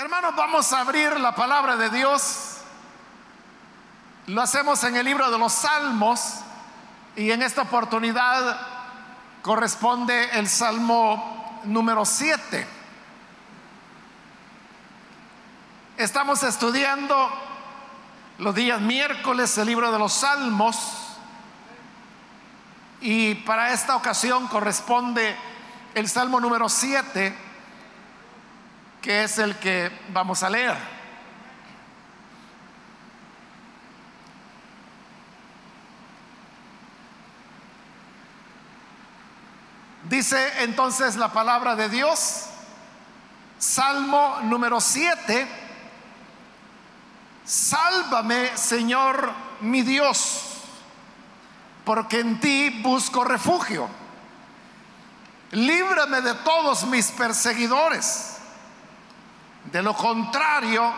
Hermanos, vamos a abrir la palabra de Dios. Lo hacemos en el libro de los Salmos y en esta oportunidad corresponde el Salmo número 7. Estamos estudiando los días miércoles el libro de los Salmos y para esta ocasión corresponde el Salmo número 7, que es el que vamos a leer. Dice entonces la palabra de Dios, Salmo número 7, sálvame Señor mi Dios porque en ti busco refugio. Líbrame de todos mis perseguidores. De lo contrario,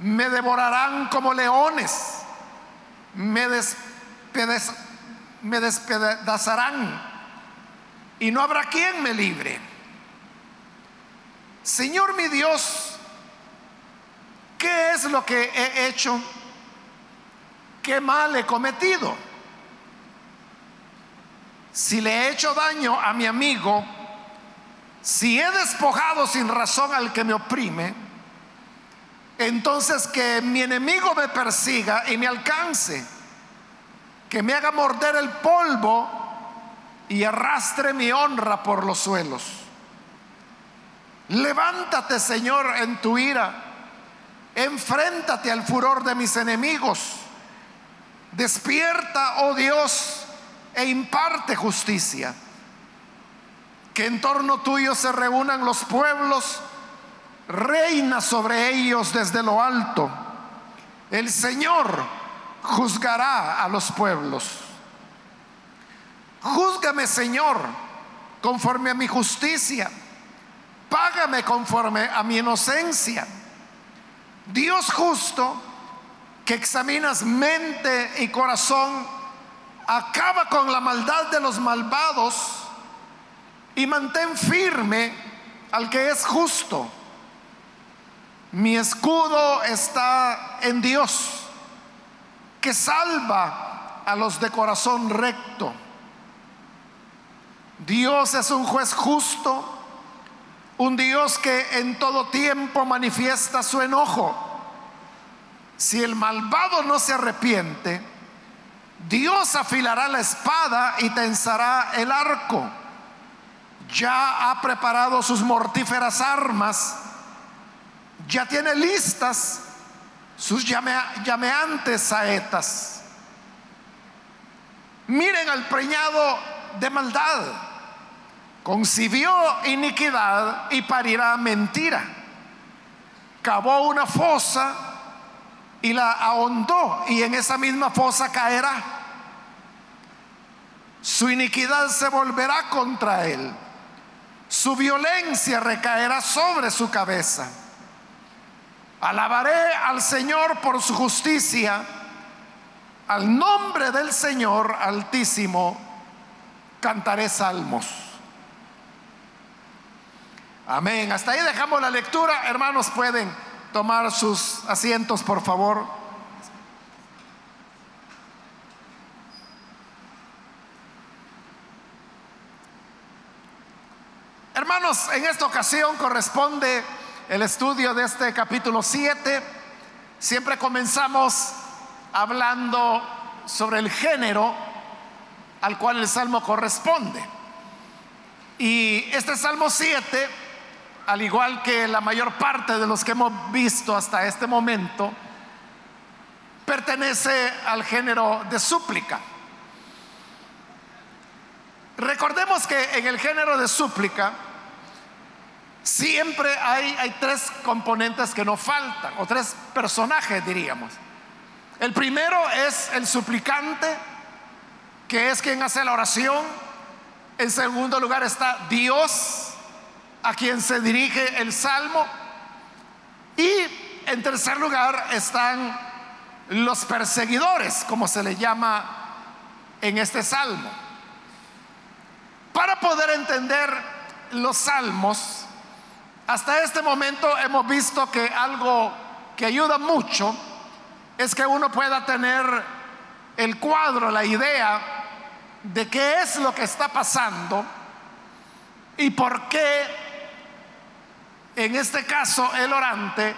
me devorarán como leones, me, despedazarán y no habrá quien me libre. Señor mi Dios, ¿qué es lo que he hecho? ¿Qué mal he cometido? si le he hecho daño a mi amigo, si he despojado sin razón al que me oprime, entonces que mi enemigo me persiga y me alcance, que me haga morder el polvo y arrastre mi honra por los suelos. Levántate, Señor, en tu ira, enfréntate al furor de mis enemigos, despierta, oh Dios, e imparte justicia. Que en torno tuyo se reúnan los pueblos, reina sobre ellos desde lo alto. El Señor juzgará a los pueblos. Júzgame, Señor, conforme a mi justicia. Págame conforme a mi inocencia. Dios justo, que examinas mente y corazón, acaba con la maldad de los malvados y mantén firme al que es justo. Mi escudo está en Dios, que salva a los de corazón recto. Dios es un juez justo, un Dios que en todo tiempo manifiesta su enojo. Si el malvado no se arrepiente, Dios afilará la espada y tensará el arco. Ya ha preparado sus mortíferas armas. Ya tiene listas sus llameantes saetas. Miren al preñado de maldad. Concibió iniquidad y parirá mentira. Cavó una fosa y la ahondó y en esa misma fosa caerá. Su iniquidad se volverá contra él. Su violencia recaerá sobre su cabeza. Alabaré al Señor por su justicia. Al nombre del Señor altísimo cantaré salmos. Amén. Hasta ahí dejamos la lectura. Hermanos, pueden tomar sus asientos, por favor. Hermanos, en esta ocasión corresponde el estudio de este capítulo 7. Siempre comenzamos hablando sobre el género al cual el salmo corresponde. Y este salmo 7 al igual que la mayor parte de los que hemos visto hasta este momento, pertenece al género de súplica. Recordemos que en el género de súplica siempre hay, tres componentes que no faltan, o tres personajes diríamos. El primero es el suplicante, que es quien hace la oración. En segundo lugar está Dios, a quien se dirige el salmo. Y en tercer lugar están los perseguidores, como se le llama en este salmo. Para poder entender los salmos, Hasta este momento hemos visto que algo que ayuda mucho es que uno pueda tener el cuadro, la idea de qué es lo que está pasando y por qué en este caso el orante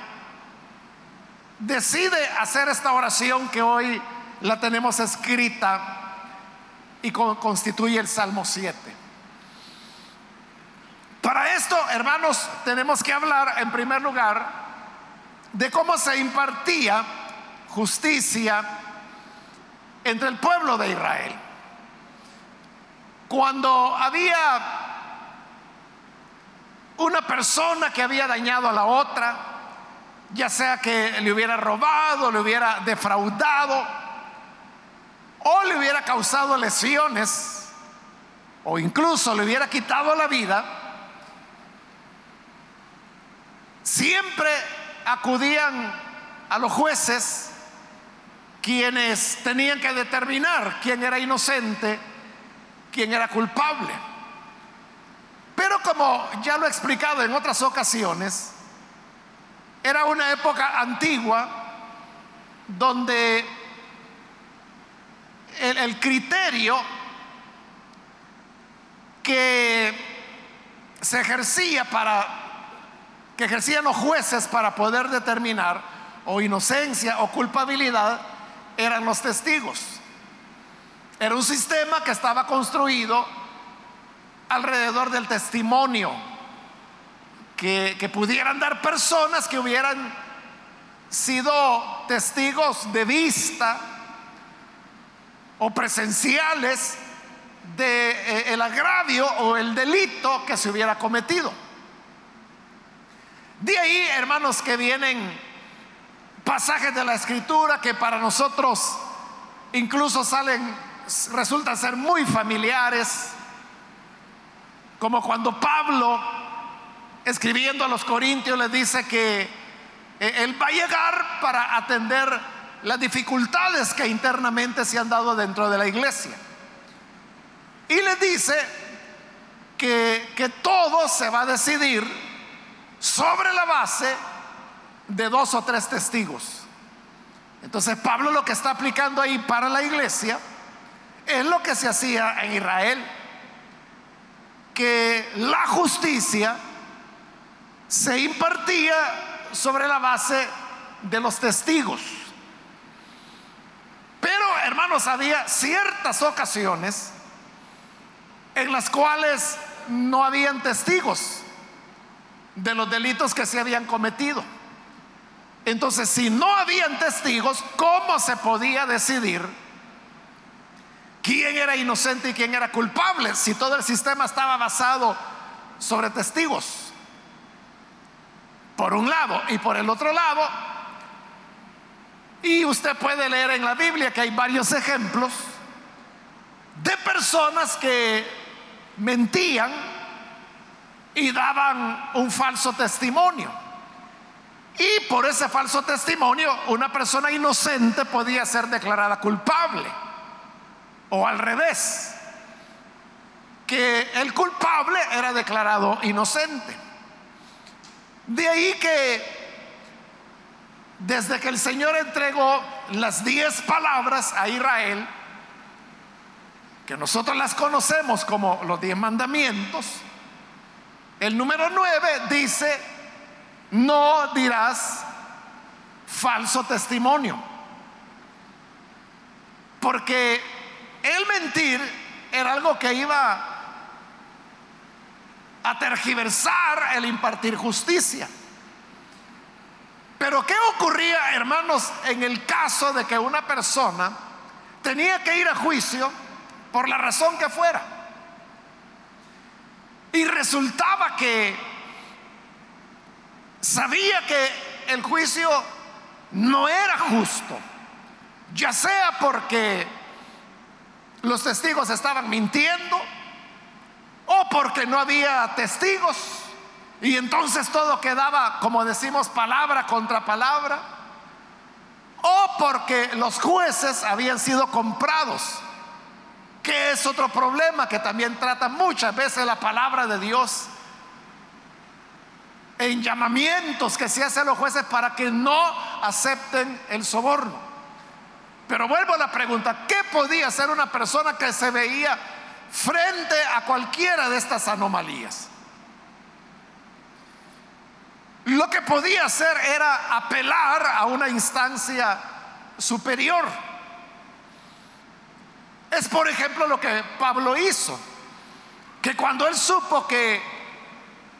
decide hacer esta oración que hoy la tenemos escrita y constituye el Salmo 7. Para esto, hermanos, tenemos que hablar en primer lugar de cómo se impartía justicia entre el pueblo de Israel. Cuando había una persona que había dañado a la otra, ya sea que le hubiera robado, le hubiera defraudado, o le hubiera causado lesiones, o incluso le hubiera quitado la vida, siempre acudían a los jueces quienes tenían que determinar quién era inocente, quién era culpable. Pero como ya lo he explicado en otras ocasiones, era una época antigua donde el, criterio que se ejercía para que ejercían los jueces para poder determinar o inocencia o culpabilidad eran los testigos. Era un sistema que estaba construido alrededor del testimonio, que, pudieran dar personas que hubieran sido testigos de vista o presenciales de eh, el agravio o el delito que se hubiera cometido. De ahí, hermanos, que vienen pasajes de la escritura que para nosotros incluso salen, resultan ser muy familiares, como cuando Pablo, escribiendo a los Corintios, les dice que eh, él va a llegar para atender las dificultades que internamente se han dado dentro de la iglesia. Y les dice que, que todo se va a decidir sobre la base de dos o tres testigos. Entonces Pablo lo que está aplicando ahí para la iglesia es lo que se hacía en Israel, que la justicia se impartía sobre la base de los testigos. Pero, hermanos, había ciertas ocasiones en las cuales no habían testigos de los delitos que se habían cometido. Entonces, si no habían testigos, ¿cómo se podía decidir quién era inocente y quién era culpable si todo el sistema estaba basado sobre testigos? Por un lado, y por el otro lado, y usted puede leer en la Biblia que hay varios ejemplos de personas que mentían y daban un falso testimonio. Y por ese falso testimonio una persona inocente podía ser declarada culpable. O al revés, que el culpable era declarado inocente. De ahí que desde que el Señor entregó las diez palabras a Israel, que nosotros las conocemos como los diez mandamientos, el número nueve dice, no dirás falso testimonio. Porque el mentir era algo que iba a tergiversar el impartir justicia. Pero ¿qué ocurría, hermanos, en el caso de que una persona tenía que ir a juicio por la razón que fuera? Y resultaba que sabía que el juicio no era justo, ya sea porque los testigos estaban mintiendo o porque no había testigos y entonces todo quedaba, como decimos, palabra contra palabra. O porque los jueces habían sido comprados, que es otro problema que también trata muchas veces la palabra de Dios. en llamamientos que se hacen los jueces para que no acepten el soborno. Pero vuelvo a la pregunta, ¿qué podía hacer una persona que se veía frente a cualquiera de estas anomalías? Lo que podía hacer era apelar a una instancia superior. Es por ejemplo lo que Pablo hizo, que cuando él supo que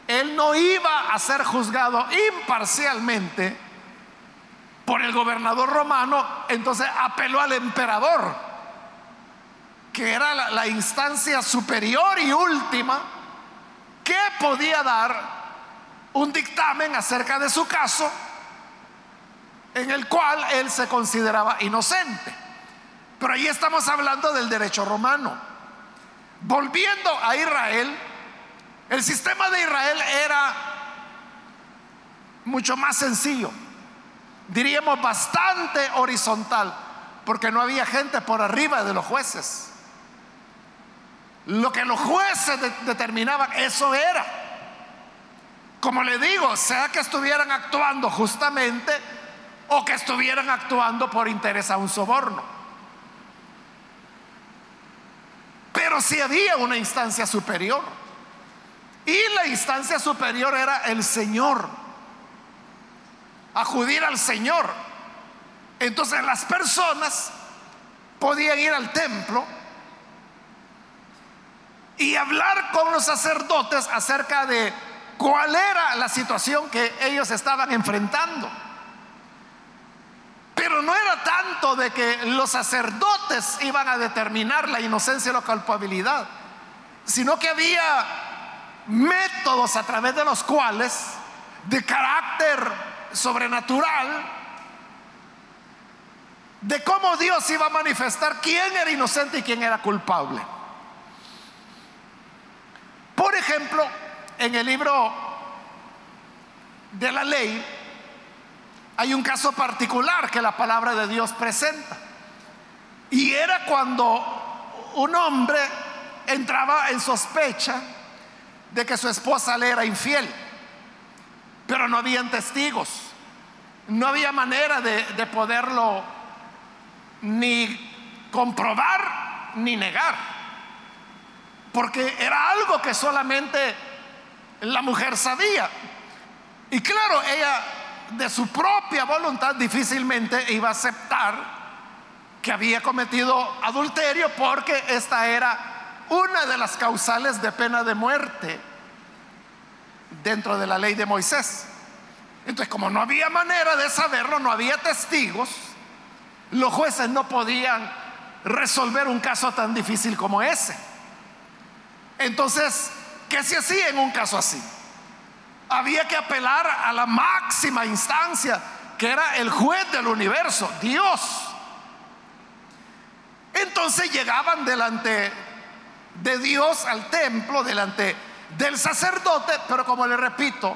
él no iba a ser juzgado imparcialmente por el gobernador romano, entonces apeló al emperador, que era la, instancia superior y última que podía dar un dictamen acerca de su caso en el cual él se consideraba inocente. Pero ahí estamos hablando del derecho romano. Volviendo a Israel, el sistema de Israel era mucho más sencillo, diríamos bastante horizontal, porque no había gente por arriba de los jueces. Lo que los jueces determinaban, eso era. Como le digo, sea que estuvieran actuando justamente o que estuvieran actuando por interés a un soborno. Pero si había una instancia superior. Y la instancia superior era el Señor. Acudir al Señor. Entonces las personas podían ir al templo y hablar con los sacerdotes acerca de cuál era la situación que ellos estaban enfrentando. Pero no era tanto de que los sacerdotes iban a determinar la inocencia o la culpabilidad, sino que había métodos a través de los cuales, de carácter sobrenatural, de cómo Dios iba a manifestar quién era inocente y quién era culpable. Por ejemplo, en el libro de la ley hay un caso particular que la palabra de Dios presenta. Y era cuando un hombre entraba en sospecha de que su esposa le era infiel, pero no habían testigos, no había manera de, de poderlo ni comprobar ni negar, porque era algo que solamente la mujer sabía. Y claro, ella de su propia voluntad difícilmente iba a aceptar que había cometido adulterio porque esta era una de las causales de pena de muerte dentro de la ley de Moisés. Entonces, como no había manera de saberlo, no había testigos, los jueces no podían resolver un caso tan difícil como ese. Entonces, ¿Qué se hacía en un caso así? Había que apelar a la máxima instancia, que era el juez del universo, Dios. Entonces llegaban delante de Dios al templo, delante del sacerdote, pero como le repito,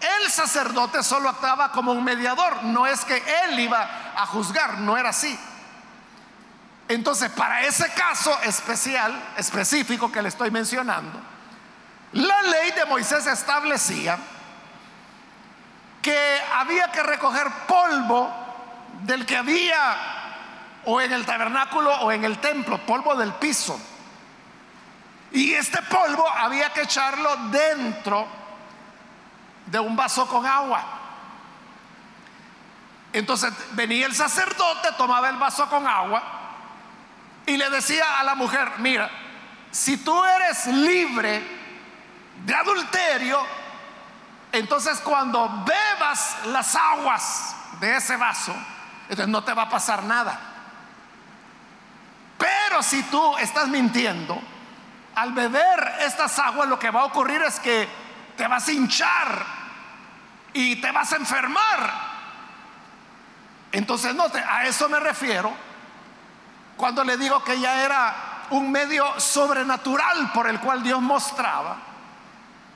el sacerdote solo actuaba como un mediador, no es que él iba a juzgar, no era así. Entonces, para ese caso especial, específico que le estoy mencionando, la ley de Moisés establecía que había que recoger polvo del que había o en el tabernáculo o en el templo, polvo del piso. Y este polvo había que echarlo dentro de un vaso con agua. Entonces venía el sacerdote, tomaba el vaso con agua y le decía a la mujer, mira, si tú eres libre de adulterio, entonces cuando bebas las aguas de ese vaso, entonces no te va a pasar nada. Pero si tú estás mintiendo, al beber estas aguas lo que va a ocurrir es que te vas a hinchar y te vas a enfermar. Entonces, no, a eso me refiero cuando le digo que ya era un medio sobrenatural por el cual Dios mostraba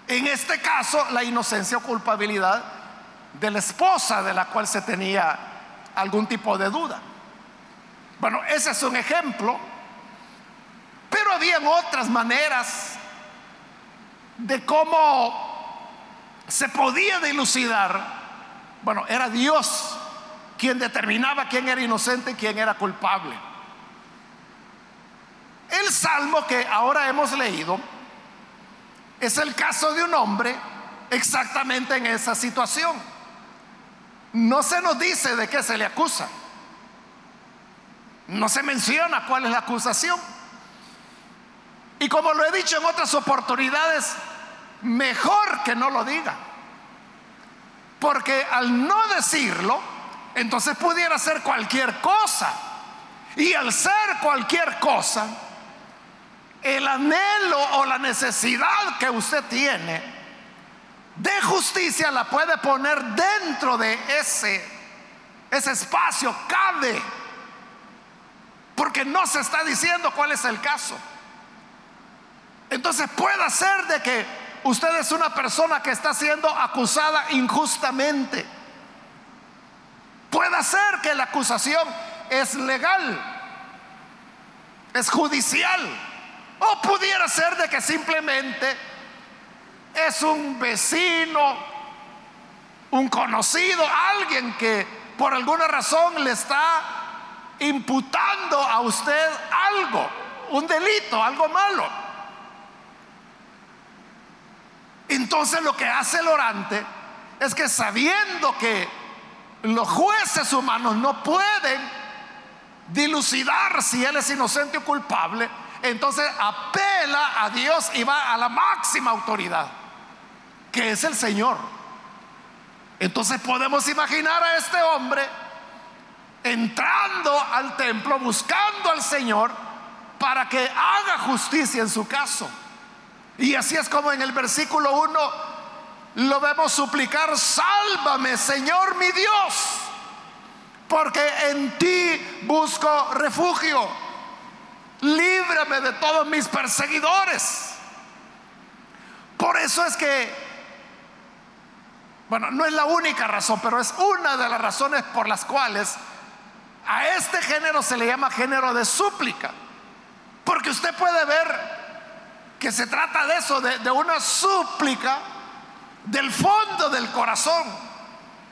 en este caso, la inocencia o culpabilidad de la esposa de la cual se tenía algún tipo de duda. Bueno, ese es un ejemplo, pero habían otras maneras de cómo se podía dilucidar, bueno, era Dios quien determinaba quién era inocente y quién era culpable. El salmo que ahora hemos leído es el caso de un hombre exactamente en esa situación. No se nos dice de qué se le acusa. No se menciona cuál es la acusación. Y como lo he dicho en otras oportunidades, mejor que no lo diga. Porque al no decirlo, entonces pudiera ser cualquier cosa. Y al ser cualquier cosa, el anhelo o la necesidad que usted tiene de justicia la puede poner dentro de ese, ese espacio, cabe. Porque no se está diciendo cuál es el caso. Entonces puede ser de que usted es una persona que está siendo acusada injustamente. Puede ser que la acusación es legal, es judicial, o pudiera ser de que simplemente es un vecino, un conocido, alguien que por alguna razón le está imputando a usted algo, un delito, algo malo. Entonces lo que hace el orante es que sabiendo que los jueces humanos no pueden dilucidar si él es inocente o culpable, entonces apela a Dios y va a la máxima autoridad, que es el Señor. Entonces podemos imaginar a este hombre entrando al templo, buscando al Señor para que haga justicia en su caso. Y así es como en el versículo 1 lo vemos suplicar, sálvame Señor mi Dios, porque en ti busco refugio, líbrame de todos mis perseguidores. Por eso es que, bueno, no es la única razón, pero es una de las razones por las cuales a este género se le llama género de súplica. Porque usted puede ver que se trata de eso, de, una súplica del fondo del corazón.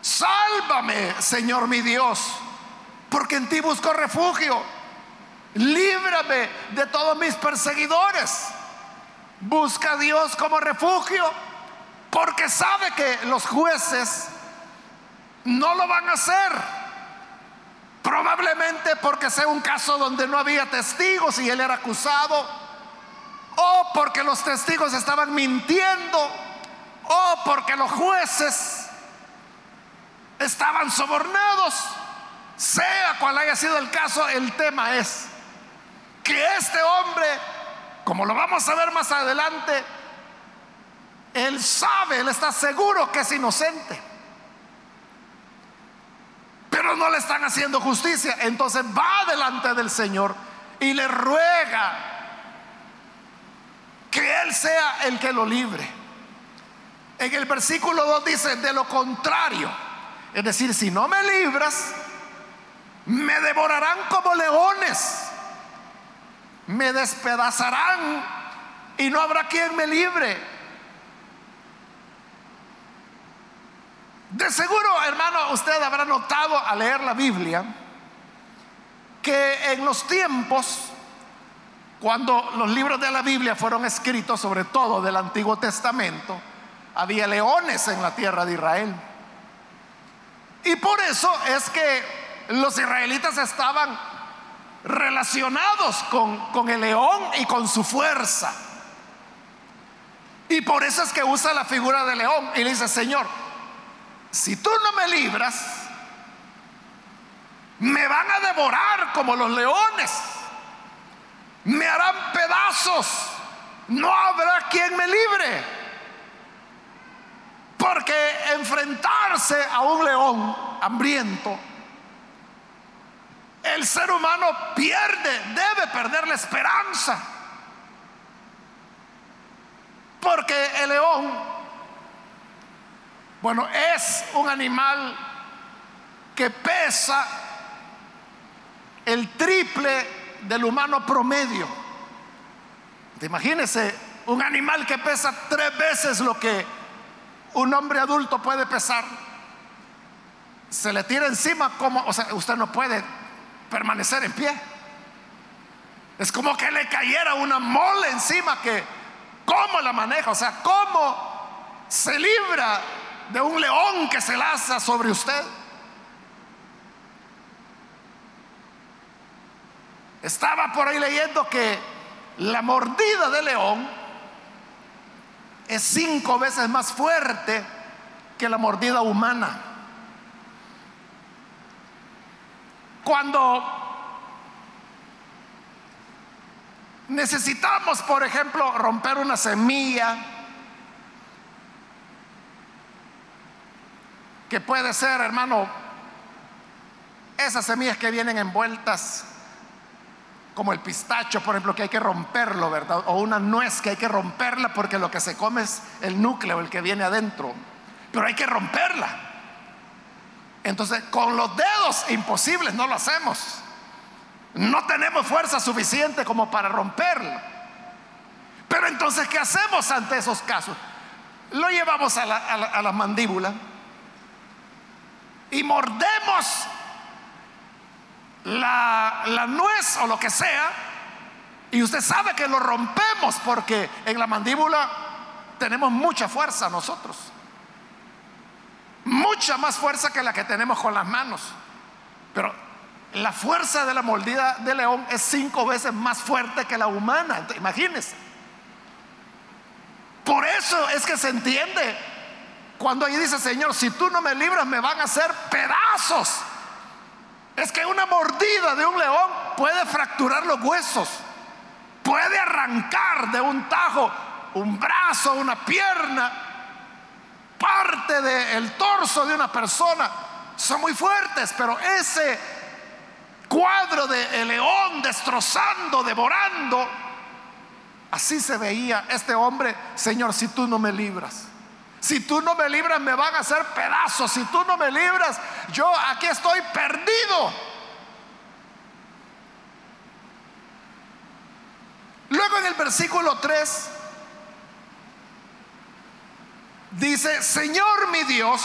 Sálvame, Señor mi Dios, porque en ti busco refugio. Líbrame de todos mis perseguidores. Busca a Dios como refugio, porque sabe que los jueces no lo van a hacer. Probablemente porque sea un caso donde no había testigos y él era acusado o porque los testigos estaban mintiendo, o porque los jueces estaban sobornados. Sea cual haya sido el caso, el tema es que este hombre, como lo vamos a ver más adelante, él sabe, él está seguro que es inocente. Pero no le están haciendo justicia. Entonces va delante del Señor y le ruega que Él sea el que lo libre. En el versículo 2 dice, de lo contrario, es decir, si no me libras, me devorarán como leones, me despedazarán y no habrá quien me libre. De seguro, hermano, usted habrá notado al leer la Biblia que en los tiempos cuando los libros de la Biblia fueron escritos, sobre todo del Antiguo Testamento, había leones en la tierra de Israel. Y por eso es que los israelitas estaban relacionados con, con el león y con su fuerza. Y por eso es que usa la figura del león y le dice, Señor, si tú no me libras, me van a devorar como los leones me harán pedazos, no habrá quien me libre. Porque enfrentarse a un león hambriento, el ser humano pierde, debe perder la esperanza. Porque el león, bueno, es un animal que pesa el triple del humano promedio. Imagínese un animal que pesa tres veces lo que un hombre adulto puede pesar, se le tira encima como, o sea, usted no puede permanecer en pie. Es como que le cayera una mole encima que, ¿cómo la maneja? O sea, ¿cómo se libra de un león que se laza sobre usted? Estaba por ahí leyendo que la mordida de león es cinco veces más fuerte que la mordida humana. Cuando necesitamos, por ejemplo, romper una semilla, que puede ser, hermano, esas semillas que vienen envueltas como el pistacho, por ejemplo, que hay que romperlo, ¿verdad? O una nuez que hay que romperla porque lo que se come es el núcleo, el que viene adentro. Pero hay que romperla. Entonces, con los dedos imposibles no lo hacemos. No tenemos fuerza suficiente como para romperla. Pero entonces, ¿qué hacemos ante esos casos? Lo llevamos a la, a la mandíbula y mordemos la, nuez o lo que sea, y usted sabe que lo rompemos porque en la mandíbula tenemos mucha fuerza nosotros. Mucha más fuerza que la que tenemos con las manos. Pero la fuerza de la mordida de león es cinco veces más fuerte que la humana. Imagínense. Por eso es que se entiende cuando ahí dice, Señor, si tú no me libras, me van a hacer pedazos. Es que una mordida de un león puede fracturar los huesos, puede arrancar de un tajo un brazo, una pierna, parte del torso de una persona. Son muy fuertes, pero ese cuadro de el león destrozando, devorando, así se veía este hombre, Señor, si tú no me libras. Si tú no me libras, me van a hacer pedazos. Si tú no me libras, yo aquí estoy perdido. Luego en el versículo 3 dice, Señor mi Dios,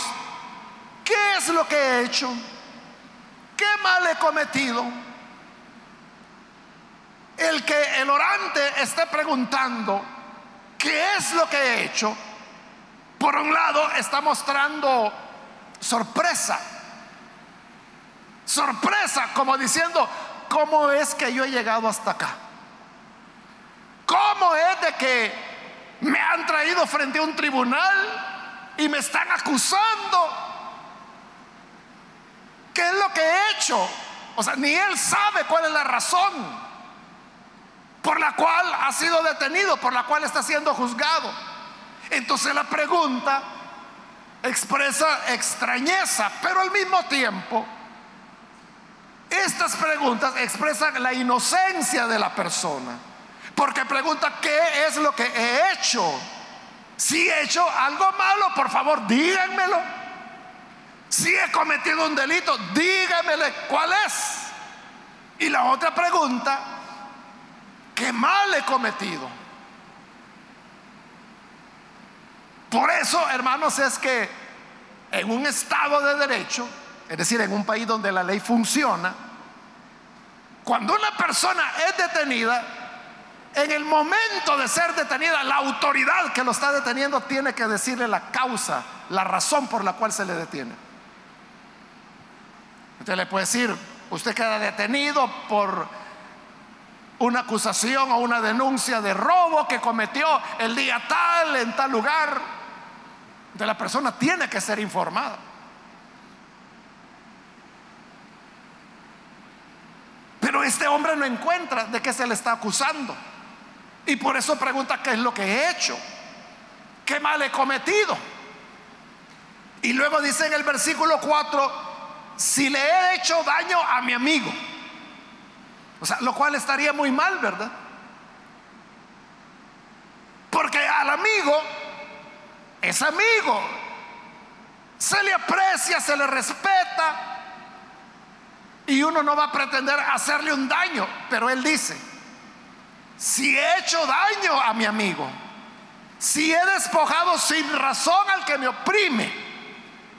¿qué es lo que he hecho? ¿Qué mal he cometido? El que el orante esté preguntando, ¿qué es lo que he hecho? Por un lado, está mostrando sorpresa. Sorpresa, como diciendo, ¿cómo es que yo he llegado hasta acá? ¿Cómo es de que me han traído frente a un tribunal y me están acusando? ¿Qué es lo que he hecho? O sea, ni él sabe cuál es la razón por la cual ha sido detenido, por la cual está siendo juzgado. Entonces la pregunta expresa extrañeza, pero al mismo tiempo estas preguntas expresan la inocencia de la persona. Porque pregunta, ¿qué es lo que he hecho? Si he hecho algo malo, por favor, díganmelo. Si he cometido un delito, díganmele cuál es. Y la otra pregunta, ¿qué mal he cometido? Por eso, hermanos, es que en un estado de derecho, es decir, en un país donde la ley funciona, cuando una persona es detenida, en el momento de ser detenida, la autoridad que lo está deteniendo tiene que decirle la causa, la razón por la cual se le detiene. Usted le puede decir, usted queda detenido por una acusación o una denuncia de robo que cometió el día tal, en tal lugar de la persona tiene que ser informada. Pero este hombre no encuentra de qué se le está acusando. Y por eso pregunta qué es lo que he hecho. ¿Qué mal he cometido? Y luego dice en el versículo 4, si le he hecho daño a mi amigo. O sea, lo cual estaría muy mal, ¿verdad? Porque al amigo es amigo, se le aprecia, se le respeta y uno no va a pretender hacerle un daño, pero él dice, si he hecho daño a mi amigo, si he despojado sin razón al que me oprime.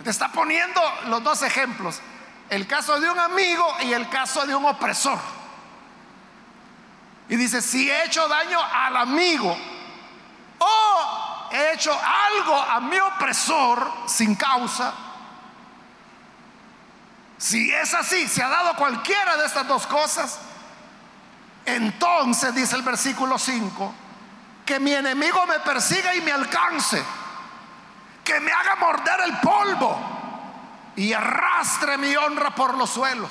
Te está poniendo los dos ejemplos, el caso de un amigo y el caso de un opresor. Y dice, si he hecho daño al amigo o he hecho algo a mi opresor sin causa, si es así, se ha dado cualquiera de estas dos cosas, entonces dice el versículo 5, que mi enemigo me persiga y me alcance, que me haga morder el polvo y arrastre mi honra por los suelos.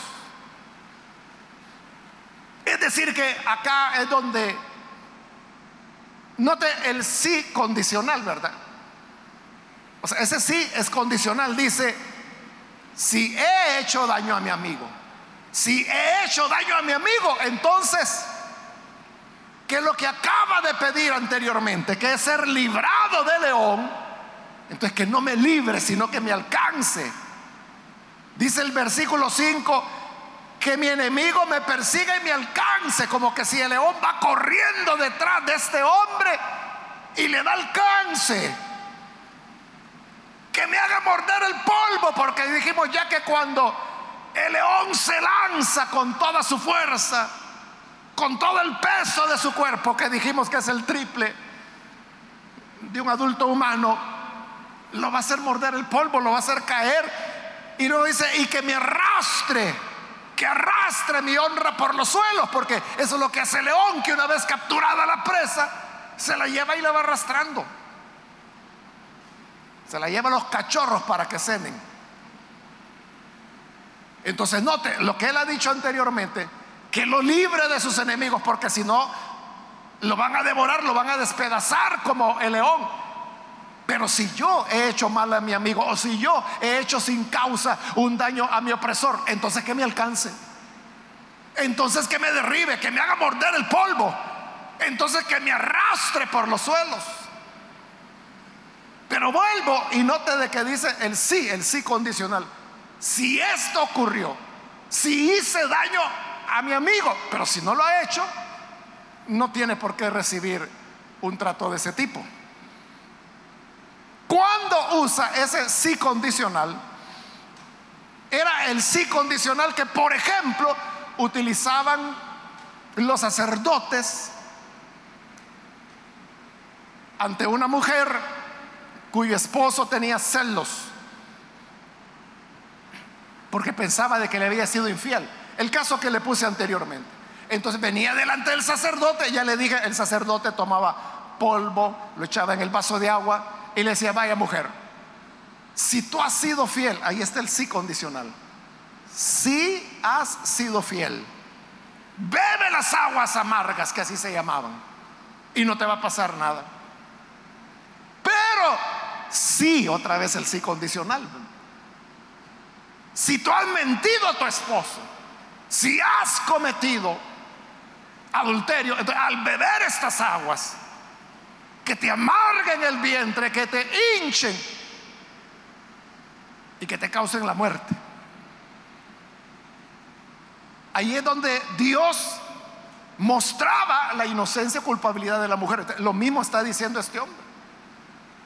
Es decir, que acá es donde, note el sí condicional, ¿verdad? O sea, ese sí es condicional, dice, si he hecho daño a mi amigo, si he hecho daño a mi amigo, entonces, ¿qué es lo que acaba de pedir anteriormente? Que es ser librado de león, entonces que no me libre, sino que me alcance. Dice el versículo 5, que mi enemigo me persiga y me alcance, como que si el león va corriendo detrás de este hombre y le da alcance. Que me haga morder el polvo, porque dijimos ya que cuando el león se lanza con toda su fuerza, con todo el peso de su cuerpo, que dijimos que es el triple de un adulto humano, lo va a hacer morder el polvo, lo va a hacer caer. Y luego dice, y que me arrastre que arrastre mi honra por los suelos, porque eso es lo que hace el león, que una vez capturada la presa, se la lleva y la va arrastrando. Se la lleva a los cachorros para que cenen. Entonces note lo que él ha dicho anteriormente, que lo libre de sus enemigos, porque si no, lo van a devorar, lo van a despedazar como el león. Pero si yo he hecho mal a mi amigo o si yo he hecho sin causa un daño a mi opresor, entonces que me alcance. Entonces que me derribe, que me haga morder el polvo. Entonces que me arrastre por los suelos. Pero vuelvo y note de que dice el sí, el sí condicional. Si esto ocurrió, si hice daño a mi amigo, pero si no lo ha hecho, no tiene por qué recibir un trato de ese tipo. Cuando usa ese sí condicional, era el sí condicional que, por ejemplo, utilizaban los sacerdotes ante una mujer cuyo esposo tenía celos porque pensaba de que le había sido infiel. El caso que le puse anteriormente. Entonces venía delante del sacerdote, ya le dije, el sacerdote tomaba polvo, lo echaba en el vaso de agua y le decía, vaya mujer, si tú has sido fiel, ahí está el sí condicional, si has sido fiel, bebe las aguas amargas, que así se llamaban, y no te va a pasar nada. Pero sí, otra vez el sí condicional. Si tú has mentido a tu esposo, si has cometido adulterio, al beber estas aguas, que te amarguen el vientre, que te hinchen y que te causen la muerte. Ahí es donde Dios mostraba la inocencia y culpabilidad de la mujer. Lo mismo está diciendo este hombre.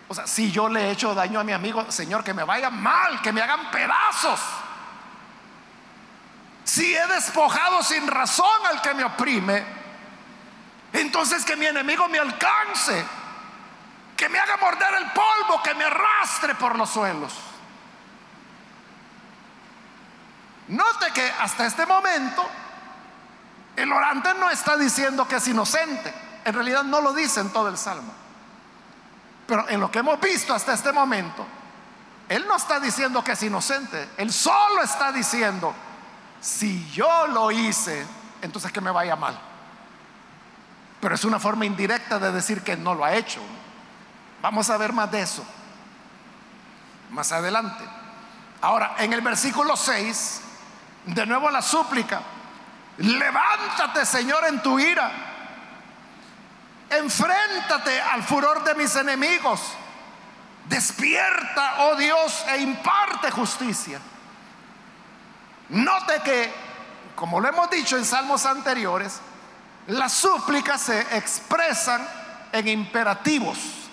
O sea, si yo le he hecho daño a mi amigo, Señor, que me vaya mal, que me hagan pedazos. Si he despojado sin razón al que me oprime, entonces que mi enemigo me alcance que me haga morder el polvo, que me arrastre por los suelos. Note que hasta este momento el orante no está diciendo que es inocente. En realidad no lo dice en todo el salmo. Pero en lo que hemos visto hasta este momento, él no está diciendo que es inocente. Él solo está diciendo, si yo lo hice, entonces que me vaya mal. Pero es una forma indirecta de decir que no lo ha hecho. Vamos a ver más de eso más adelante. Ahora, en el versículo 6, de nuevo la súplica, levántate Señor en tu ira, enfréntate al furor de mis enemigos, despierta, oh Dios, e imparte justicia. Note que, como lo hemos dicho en salmos anteriores, las súplicas se expresan en imperativos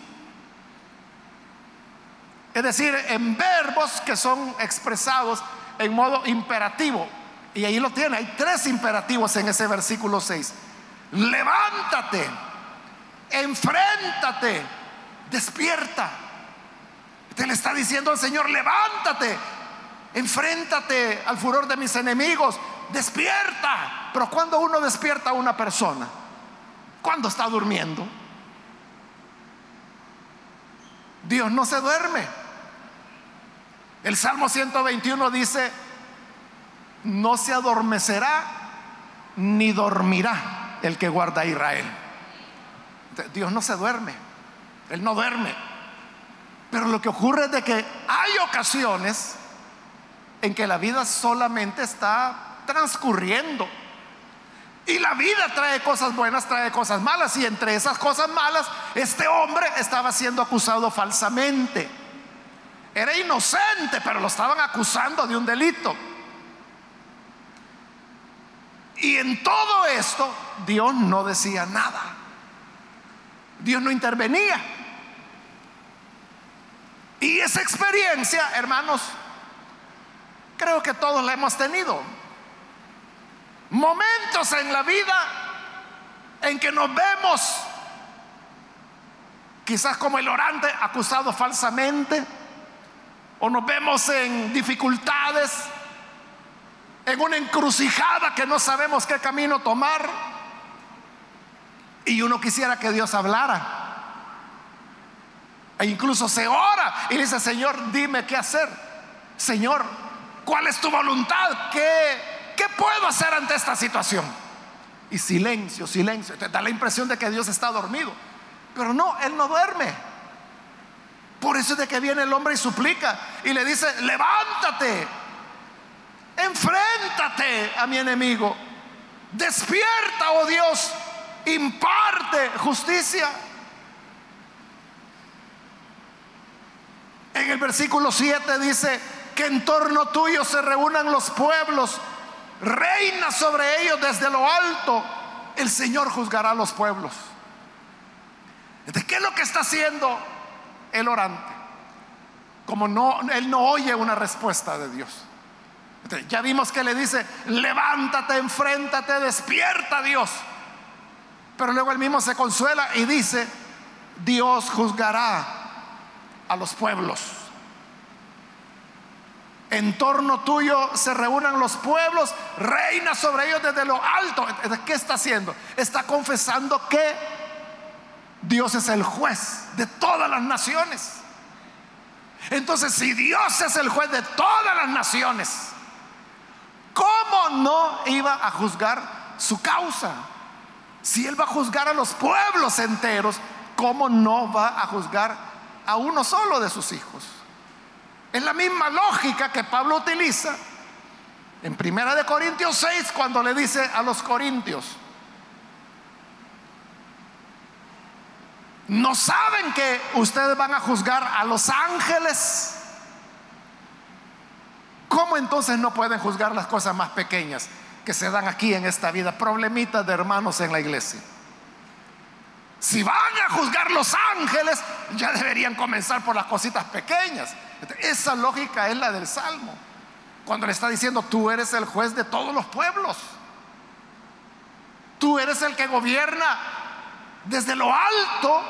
Es decir, en verbos que son expresados en modo imperativo. Y ahí lo tiene, hay tres imperativos en ese versículo 6. Levántate, enfréntate, despierta. Te le está diciendo al Señor, levántate, enfréntate al furor de mis enemigos, despierta. Pero cuando uno despierta a una persona, cuando está durmiendo, Dios no se duerme. El Salmo 121 dice, no se adormecerá ni dormirá el que guarda a Israel. Dios no se duerme, Él no duerme. Pero lo que ocurre es de que hay ocasiones en que la vida solamente está transcurriendo. Y la vida trae cosas buenas, trae cosas malas. Y entre esas cosas malas, este hombre estaba siendo acusado falsamente. Era inocente, pero lo estaban acusando de un delito. Y en todo esto, Dios no decía nada. Dios no intervenía. Y esa experiencia, hermanos, creo que todos la hemos tenido. Momentos en la vida en que nos vemos quizás como el orante acusado falsamente, o nos vemos en dificultades, en una encrucijada que no sabemos qué camino tomar, y uno quisiera que Dios hablara. E incluso se ora y dice, Señor, dime qué hacer. Señor, ¿cuál es tu voluntad? ¿Qué, qué puedo hacer ante esta situación? Y silencio, silencio. Te da la impresión de que Dios está dormido. Pero no, Él no duerme. Por eso es de que viene el hombre y suplica y le dice, levántate, enfréntate a mi enemigo, despierta, oh Dios, imparte justicia. En el versículo 7 dice que en torno tuyo se reúnan los pueblos, reina sobre ellos desde lo alto, el Señor juzgará a los pueblos. ¿De qué es lo que está haciendo el orante? Como no, él no oye una respuesta de Dios. ya vimos que le dice, levántate, enfréntate, despierta Dios. Pero luego él mismo se consuela y dice, Dios juzgará a los pueblos. En torno tuyo se reúnan los pueblos, reina sobre ellos desde lo alto. ¿Qué está haciendo? Está confesando que Dios es el juez de todas las naciones. Entonces, si Dios es el juez de todas las naciones, ¿cómo no iba a juzgar su causa? Si Él va a juzgar a los pueblos enteros, ¿cómo no va a juzgar a uno solo de sus hijos. Es la misma lógica que Pablo utiliza en Primera de Corintios 6 cuando le dice a los corintios, ¿no saben que ustedes van a juzgar a los ángeles? ¿Cómo entonces no pueden juzgar las cosas más pequeñas que se dan aquí en esta vida? Problemitas de hermanos en la iglesia. Si van a juzgar los ángeles, ya deberían comenzar por las cositas pequeñas. Esa lógica es la del Salmo. Cuando le está diciendo, tú eres el juez de todos los pueblos. Tú eres el que gobierna desde lo alto.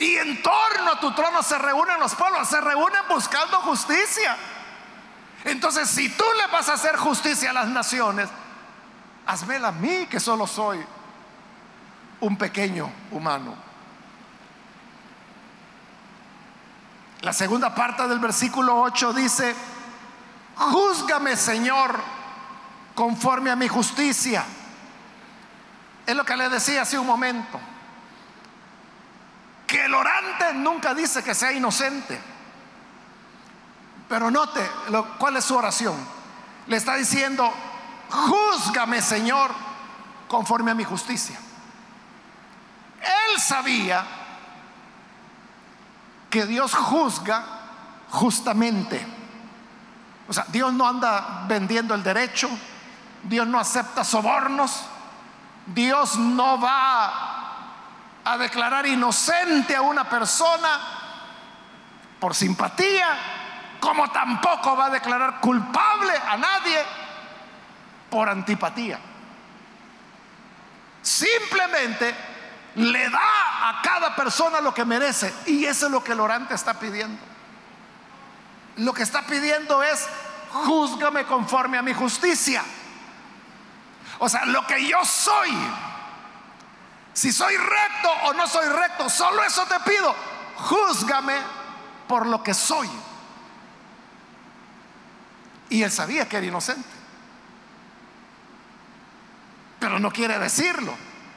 Y en torno a tu trono se reúnen los pueblos, se reúnen buscando justicia. Entonces, si tú le vas a hacer justicia a las naciones, hazmela a mí que solo soy un pequeño humano. La segunda parte del versículo 8 dice, júzgame Señor conforme a mi justicia. Es lo que le decía hace un momento. Que el orante nunca dice que sea inocente. Pero note cuál es su oración. Le está diciendo, júzgame Señor conforme a mi justicia. Él sabía que Dios juzga justamente. O sea, Dios no anda vendiendo el derecho, Dios no acepta sobornos, Dios no va a declarar inocente a una persona por simpatía, como tampoco va a declarar culpable a nadie por antipatía. Simplemente le da a cada persona lo que merece y eso es lo que el orante está pidiendo. Lo que está pidiendo es, júzgame conforme a mi justicia. O sea, lo que yo soy, si soy recto o no soy recto, solo eso te pido, júzgame por lo que soy. Y él sabía que era inocente. Pero no quiere decirlo,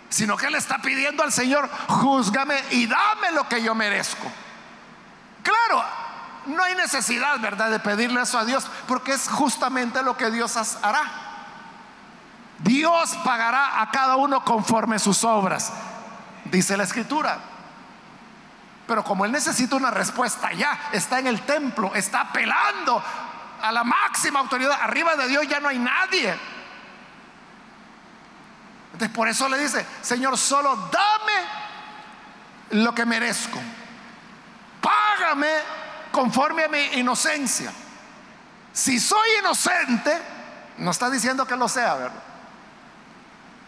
sino que él está pidiendo al Señor, júzgame y dame lo que yo merezco. Claro, no hay necesidad, ¿verdad?, de pedirle eso a Dios, porque es justamente lo que Dios hará. Dios pagará a cada uno conforme sus obras, dice la escritura. Pero como él necesita una respuesta ya, está en el templo, está apelando a la máxima autoridad, arriba de Dios ya no hay nadie. Entonces por eso le dice, Señor, solo dame lo que merezco. Págame conforme a mi inocencia. Si soy inocente, no está diciendo que lo sea, ¿verdad?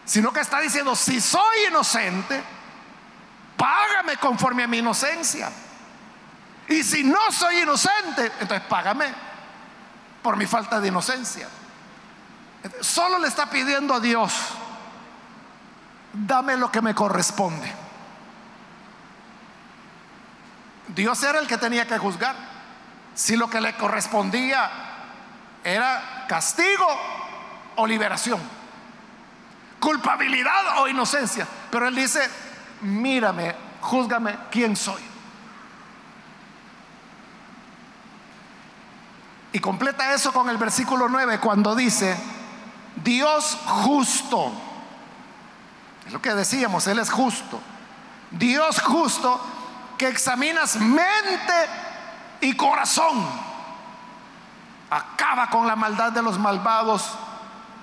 Sino que está diciendo, si soy inocente, págame conforme a mi inocencia. Y si no soy inocente, entonces págame por mi falta de inocencia. Solo le está pidiendo a Dios, dame lo que me corresponde. Dios era el que tenía que juzgar. Si lo que le correspondía era castigo o liberación, culpabilidad o inocencia. Pero él dice, mírame, júzgame quién soy. Y completa eso con el versículo 9 cuando dice, Dios justo. Es lo que decíamos, Él es justo. Dios justo que examinas mente y corazón. Acaba con la maldad de los malvados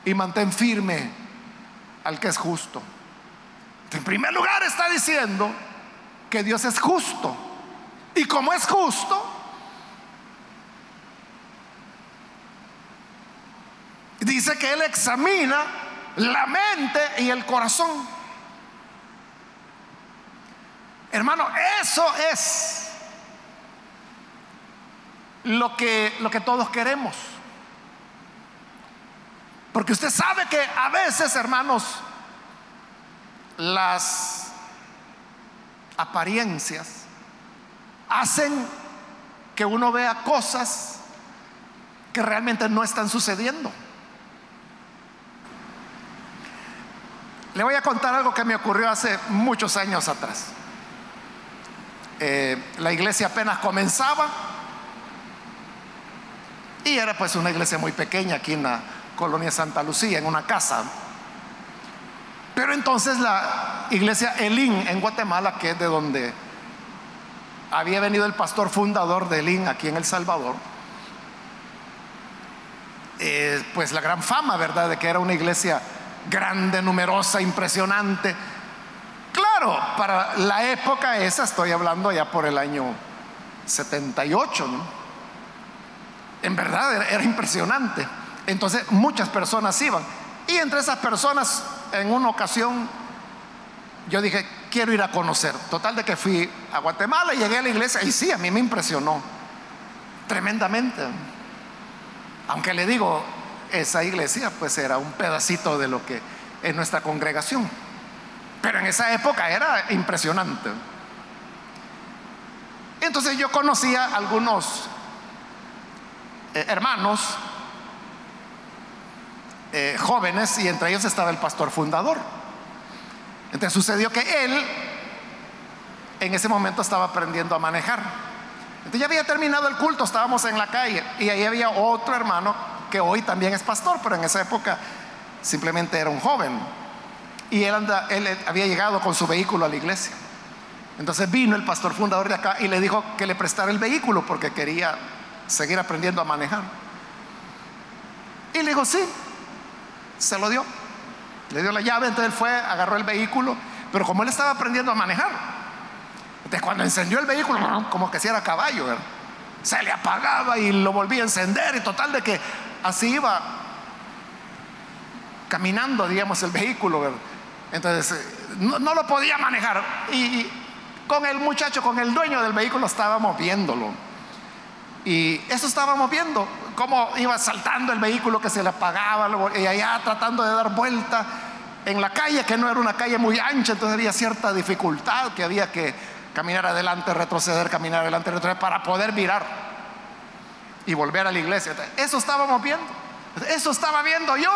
y mantén firme al que es justo. En primer lugar está diciendo que Dios es justo. Y como es justo, dice que Él examina la mente y el corazón. Hermano, eso es lo que, lo que todos queremos. Porque usted sabe que a veces, hermanos, las apariencias hacen que uno vea cosas que realmente no están sucediendo. Le voy a contar algo que me ocurrió hace muchos años atrás. Eh, la iglesia apenas comenzaba y era pues una iglesia muy pequeña aquí en la colonia Santa Lucía, en una casa. Pero entonces la iglesia Elín en Guatemala, que es de donde había venido el pastor fundador de Elín aquí en El Salvador, eh, pues la gran fama, ¿verdad?, de que era una iglesia grande, numerosa, impresionante. Claro, para la época esa, estoy hablando ya por el año 78, ¿no? En verdad era impresionante. Entonces muchas personas iban. Y entre esas personas, en una ocasión, yo dije, quiero ir a conocer. Total de que fui a Guatemala y llegué a la iglesia y sí, a mí me impresionó tremendamente. Aunque le digo, esa iglesia pues era un pedacito de lo que es nuestra congregación. Pero en esa época era impresionante. Entonces yo conocía algunos eh, hermanos eh, jóvenes y entre ellos estaba el pastor fundador. Entonces sucedió que él en ese momento estaba aprendiendo a manejar. Entonces ya había terminado el culto, estábamos en la calle y ahí había otro hermano que hoy también es pastor, pero en esa época simplemente era un joven. Y él, anda, él había llegado con su vehículo a la iglesia. Entonces vino el pastor fundador de acá y le dijo que le prestara el vehículo porque quería seguir aprendiendo a manejar. Y le dijo, sí, se lo dio. Le dio la llave, entonces él fue, agarró el vehículo, pero como él estaba aprendiendo a manejar, entonces cuando encendió el vehículo, como que si era caballo, se le apagaba y lo volvía a encender y total de que así iba caminando, digamos, el vehículo. Entonces, eh, no, lo podía manejar. Y, con el muchacho, con el dueño del vehículo, estábamos viéndolo. Y eso estábamos viendo, cómo iba saltando el vehículo que se le apagaba y allá tratando de dar vuelta en la calle, que no era una calle muy ancha, entonces había cierta dificultad que había que caminar adelante, retroceder, caminar adelante, retroceder, para poder virar y volver a la iglesia. Eso estábamos viendo, eso estaba viendo yo,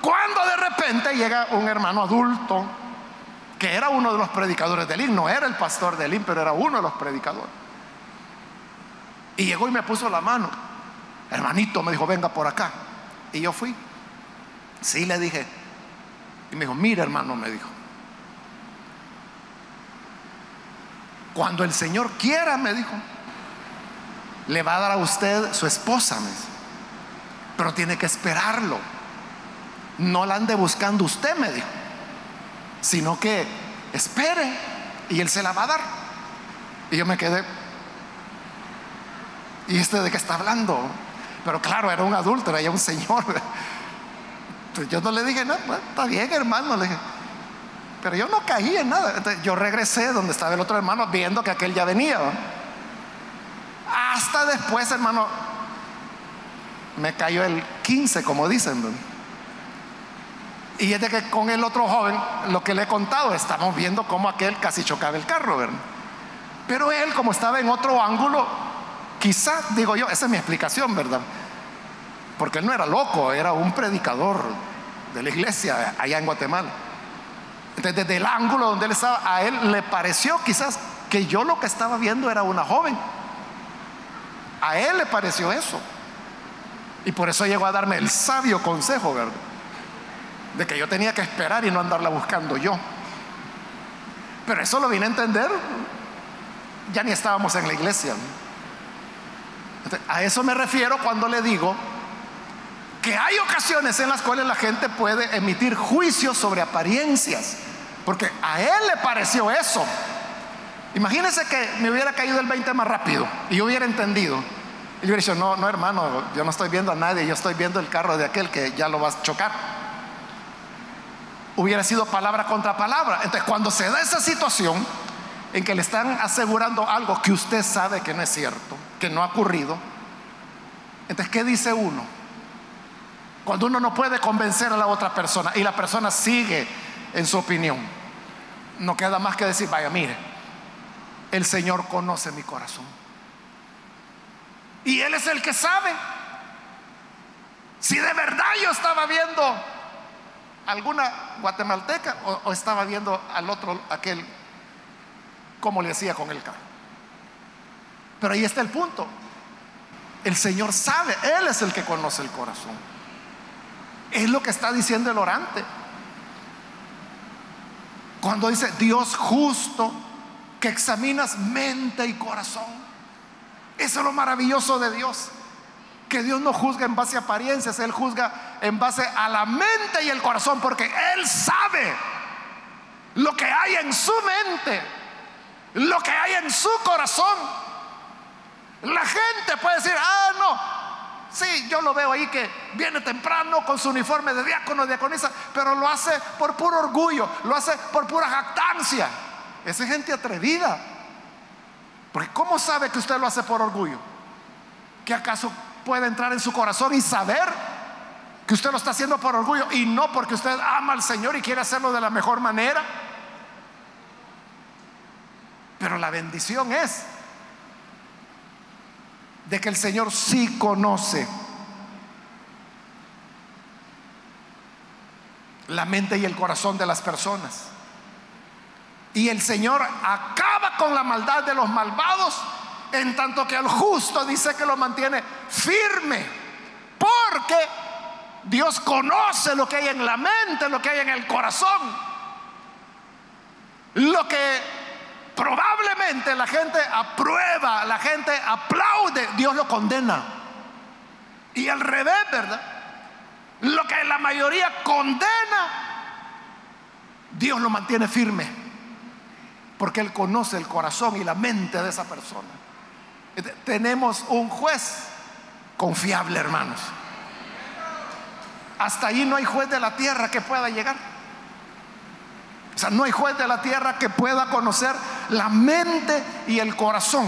cuando de repente llega un hermano adulto, que era uno de los predicadores del IN, no era el pastor del IN, pero era uno de los predicadores. Y llegó y me puso la mano. Hermanito, me dijo, venga por acá. Y yo fui. Sí, le dije. Y me dijo, mira hermano, me dijo. Cuando el Señor quiera, me dijo, le va a dar a usted su esposa, pero tiene que esperarlo. No la ande buscando usted, me dijo, sino que espere y Él se la va a dar. Y yo me quedé, ¿y este de qué está hablando? Pero claro, era un adulto, era un señor. Pues yo no le dije, no, está bien, hermano. Pero yo no caí en nada. yo regresé donde estaba el otro hermano viendo que aquel ya venía. Hasta después, hermano, me cayó el 15, como dicen. Y es de que con el otro joven, lo que le he contado, estamos viendo cómo aquel casi chocaba el carro, ¿verdad? Pero él, como estaba en otro ángulo, quizás, digo yo, esa es mi explicación, ¿verdad? Porque él no era loco, era un predicador de la iglesia allá en Guatemala. Entonces, desde el ángulo donde él estaba, a él le pareció quizás que yo lo que estaba viendo era una joven. A él le pareció eso. Y por eso llegó a darme el sabio consejo, ¿verdad? De que yo tenía que esperar y no andarla buscando yo. Pero eso lo vine a entender. Ya ni estábamos en la iglesia. a eso me refiero cuando le digo que hay ocasiones en las cuales la gente puede emitir juicios sobre apariencias, porque a él le pareció eso. Imagínese que me hubiera caído el 20 más rápido y yo hubiera entendido. Y hubiera dicho, no, no hermano, yo no estoy viendo a nadie, yo estoy viendo el carro de aquel que ya lo va a chocar. Hubiera sido palabra contra palabra. Entonces, cuando se da esa situación en que le están asegurando algo que usted sabe que no es cierto, que no ha ocurrido, entonces, ¿qué dice uno? Cuando uno no puede convencer a la otra persona y la persona sigue en su opinión, no queda más que decir, vaya, mire, el Señor conoce mi corazón. Y Él es el que sabe. Si de verdad yo estaba viendo alguna guatemalteca o, estaba viendo al otro, aquel, como le hacía con el carro. Pero ahí está el punto. El Señor sabe, Él es el que conoce el corazón. Es lo que está diciendo el orante. Cuando dice Dios justo, examinas mente y corazón. Eso es lo maravilloso de Dios. Que Dios no juzga en base a apariencias, Él juzga en base a la mente y el corazón, porque Él sabe lo que hay en su mente, lo que hay en su corazón. La gente puede decir, ah, no, Sí, yo lo veo ahí que viene temprano con su uniforme de diácono, diaconisa, pero lo hace por puro orgullo, lo hace por pura jactancia. Esa es gente atrevida. Porque ¿cómo sabe que usted lo hace por orgullo? ¿Que acaso puede entrar en su corazón y saber que usted lo está haciendo por orgullo y no porque usted ama al Señor y quiere hacerlo de la mejor manera? Pero la bendición es de que el Señor sí conoce la mente y el corazón de las personas. Y el Señor acaba con la maldad de los malvados, en tanto que al justo dice que lo mantiene firme, porque Dios conoce lo que hay en la mente, lo que hay en el corazón, lo que Probablemente la gente aprueba, la gente aplaude, Dios lo condena. Y al revés, ¿verdad? Lo que la mayoría condena, Dios lo mantiene firme. Porque Él conoce el corazón y la mente de esa persona. Tenemos un juez confiable, hermanos. Hasta ahí no hay juez de la tierra que pueda llegar. O sea, no hay juez de la tierra que pueda conocer la mente y el corazón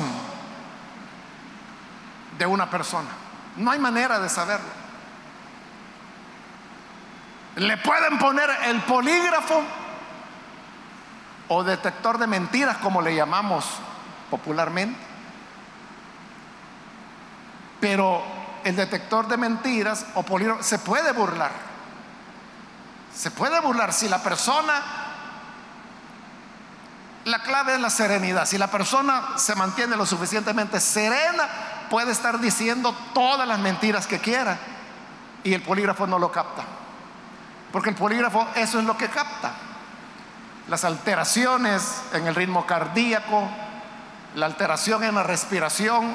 de una persona. No hay manera de saberlo. Le pueden poner el polígrafo o detector de mentiras, como le llamamos popularmente. Pero el detector de mentiras o polígrafo se puede burlar. Se puede burlar si la persona, la clave es la serenidad. Si la persona se mantiene lo suficientemente serena, puede estar diciendo todas las mentiras que quiera y el polígrafo no lo capta. Porque el polígrafo eso es lo que capta. Las alteraciones en el ritmo cardíaco, la alteración en la respiración,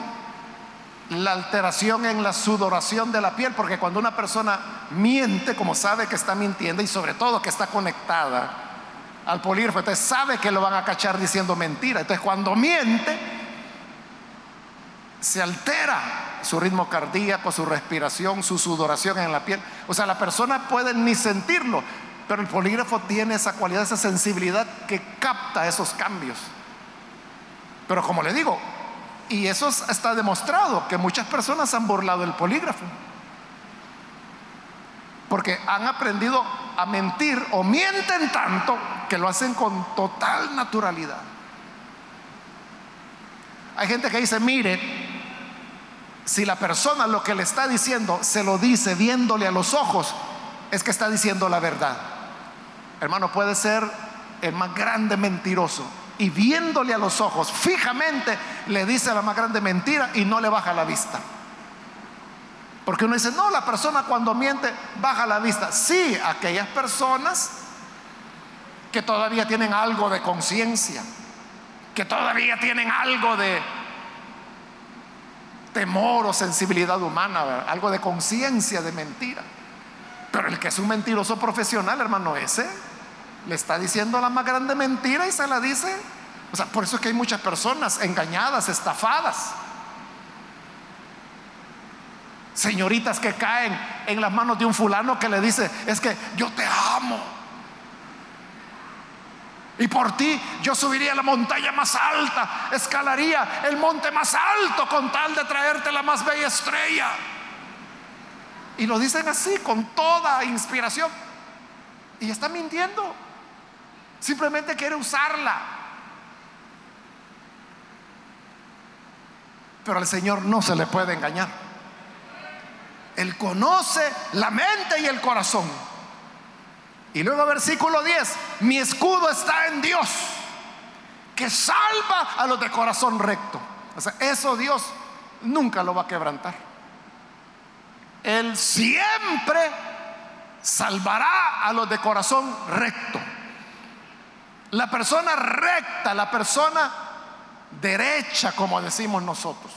la alteración en la sudoración de la piel, porque cuando una persona miente, como sabe que está mintiendo y sobre todo que está conectada al polígrafo, entonces sabe que lo van a cachar diciendo mentira. Entonces cuando miente, se altera su ritmo cardíaco, su respiración, su sudoración en la piel. O sea, la persona puede ni sentirlo, pero el polígrafo tiene esa cualidad, esa sensibilidad que capta esos cambios. Pero como le digo, y eso está demostrado, que muchas personas han burlado el polígrafo. Porque han aprendido a mentir o mienten tanto que lo hacen con total naturalidad. Hay gente que dice, mire, si la persona lo que le está diciendo se lo dice viéndole a los ojos, es que está diciendo la verdad. Hermano, puede ser el más grande mentiroso y viéndole a los ojos fijamente le dice la más grande mentira y no le baja la vista. Porque uno dice, no, la persona cuando miente baja la vista. Sí, aquellas personas que todavía tienen algo de conciencia, que todavía tienen algo de temor o sensibilidad humana, algo de conciencia de mentira. Pero el que es un mentiroso profesional, hermano, ese le está diciendo la más grande mentira y se la dice. O sea, por eso es que hay muchas personas engañadas, estafadas. Señoritas que caen en las manos de un fulano que le dice, es que yo te amo. Y por ti yo subiría la montaña más alta, escalaría el monte más alto con tal de traerte la más bella estrella. Y lo dicen así, con toda inspiración. Y está mintiendo. Simplemente quiere usarla. Pero al Señor no se le puede engañar. Él conoce la mente y el corazón. Y luego versículo 10, mi escudo está en Dios, que salva a los de corazón recto. O sea, eso Dios nunca lo va a quebrantar. Él siempre salvará a los de corazón recto. La persona recta, la persona derecha, como decimos nosotros.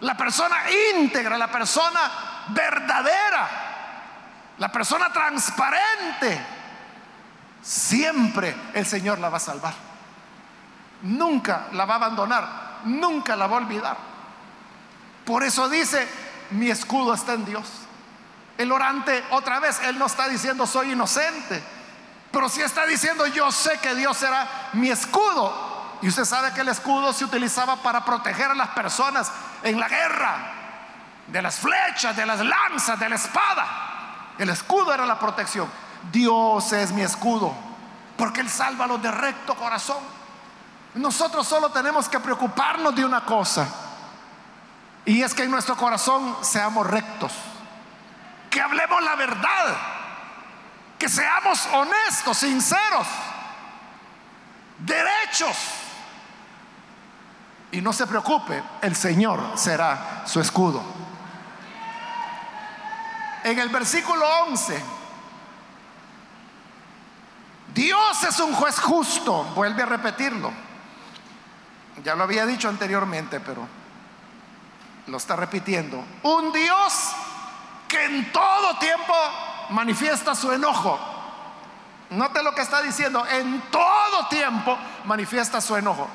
La persona íntegra, la persona verdadera la persona transparente, siempre el Señor la va a salvar. Nunca la va a abandonar, nunca la va a olvidar. Por eso dice, mi escudo está en Dios. El orante, otra vez, él no está diciendo soy inocente, pero sí está diciendo yo sé que Dios será mi escudo. Y usted sabe que el escudo se utilizaba para proteger a las personas en la guerra, de las flechas, de las lanzas, de la espada. El escudo era la protección. Dios es mi escudo, porque Él salva a los de recto corazón. Nosotros solo tenemos que preocuparnos de una cosa, y es que en nuestro corazón seamos rectos, que hablemos la verdad, que seamos honestos, sinceros, derechos. Y no se preocupe, el Señor será su escudo en el versículo 11, Dios es un juez justo, vuelve a repetirlo. Ya lo había dicho anteriormente, pero lo está repitiendo. Un Dios que en todo tiempo manifiesta su enojo. Note lo que está diciendo, en todo tiempo manifiesta su enojo.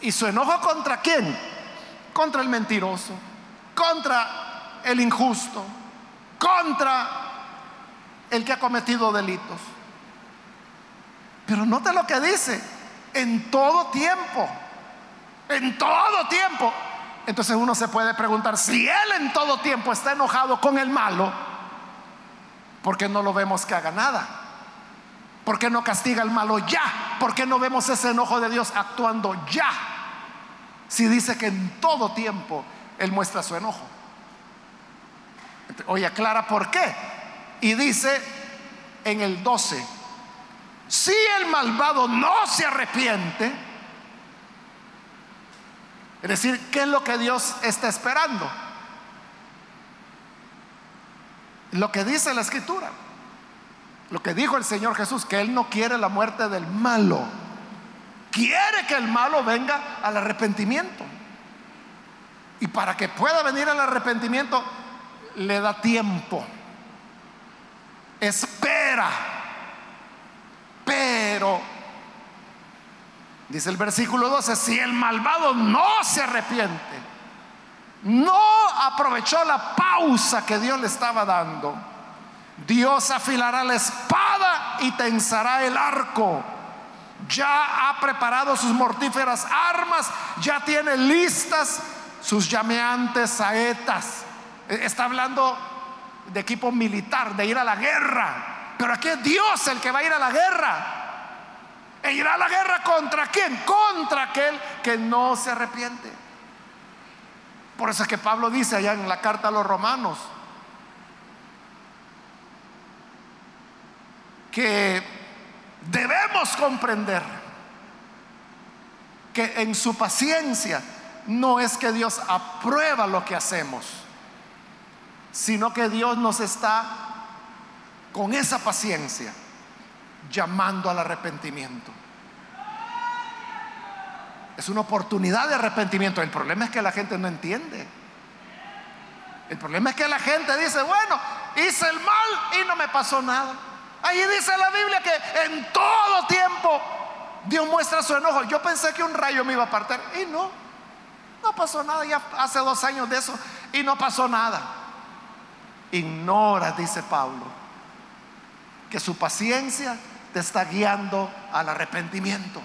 ¿Y su enojo contra quién? contra el mentiroso, contra el injusto, contra el que ha cometido delitos. Pero note lo que dice, en todo tiempo, en todo tiempo. Entonces uno se puede preguntar, si Él en todo tiempo está enojado con el malo, ¿por qué no lo vemos que haga nada? ¿Por qué no castiga al malo ya? ¿Por qué no vemos ese enojo de Dios actuando ya? Si dice que en todo tiempo Él muestra su enojo. Oye, aclara por qué. Y dice en el 12, si el malvado no se arrepiente, es decir, ¿qué es lo que Dios está esperando? Lo que dice la escritura, lo que dijo el Señor Jesús, que Él no quiere la muerte del malo, quiere que el malo venga al arrepentimiento. Y para que pueda venir al arrepentimiento, le da tiempo, espera, pero, dice el versículo 12, si el malvado no se arrepiente, no aprovechó la pausa que Dios le estaba dando, Dios afilará la espada y tensará el arco. Ya ha preparado sus mortíferas armas, ya tiene listas sus llameantes saetas. E, está hablando de equipo militar, de ir a la guerra. Pero aquí es Dios el que va a ir a la guerra. E irá a la guerra contra quién? Contra aquel que no se arrepiente. Por eso es que Pablo dice allá en la carta a los romanos que debemos comprender que en su paciencia no es que Dios aprueba lo que hacemos sino que Dios nos está con esa paciencia llamando al arrepentimiento. Es una oportunidad de arrepentimiento. El problema es que la gente no entiende. El problema es que la gente dice, bueno, hice el mal y no me pasó nada. Ahí dice la Biblia que en todo tiempo Dios muestra su enojo. Yo pensé que un rayo me iba a apartar y no, no pasó nada. Ya hace dos años de eso y no pasó nada ignora, dice Pablo, que su paciencia te está guiando al arrepentimiento.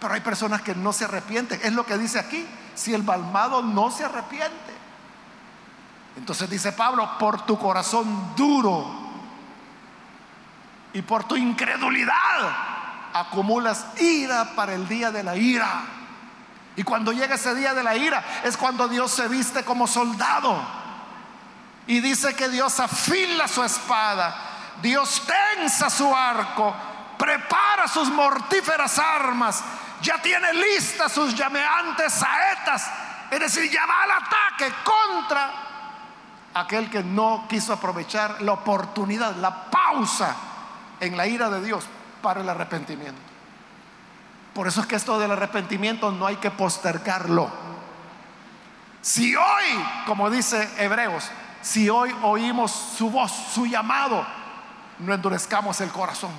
Pero hay personas que no se arrepienten. Es lo que dice aquí. Si el malvado no se arrepiente. Entonces dice Pablo, por tu corazón duro y por tu incredulidad acumulas ira para el día de la ira. Y cuando llega ese día de la ira es cuando Dios se viste como soldado y dice que Dios afila su espada, Dios tensa su arco, prepara sus mortíferas armas, ya tiene listas sus llameantes saetas, es decir, ya va al ataque contra aquel que no quiso aprovechar la oportunidad, la pausa en la ira de Dios para el arrepentimiento. Por eso es que esto del arrepentimiento no hay que postergarlo. Si hoy, como dice Hebreos, si hoy oímos su voz, su llamado, no endurezcamos el corazón,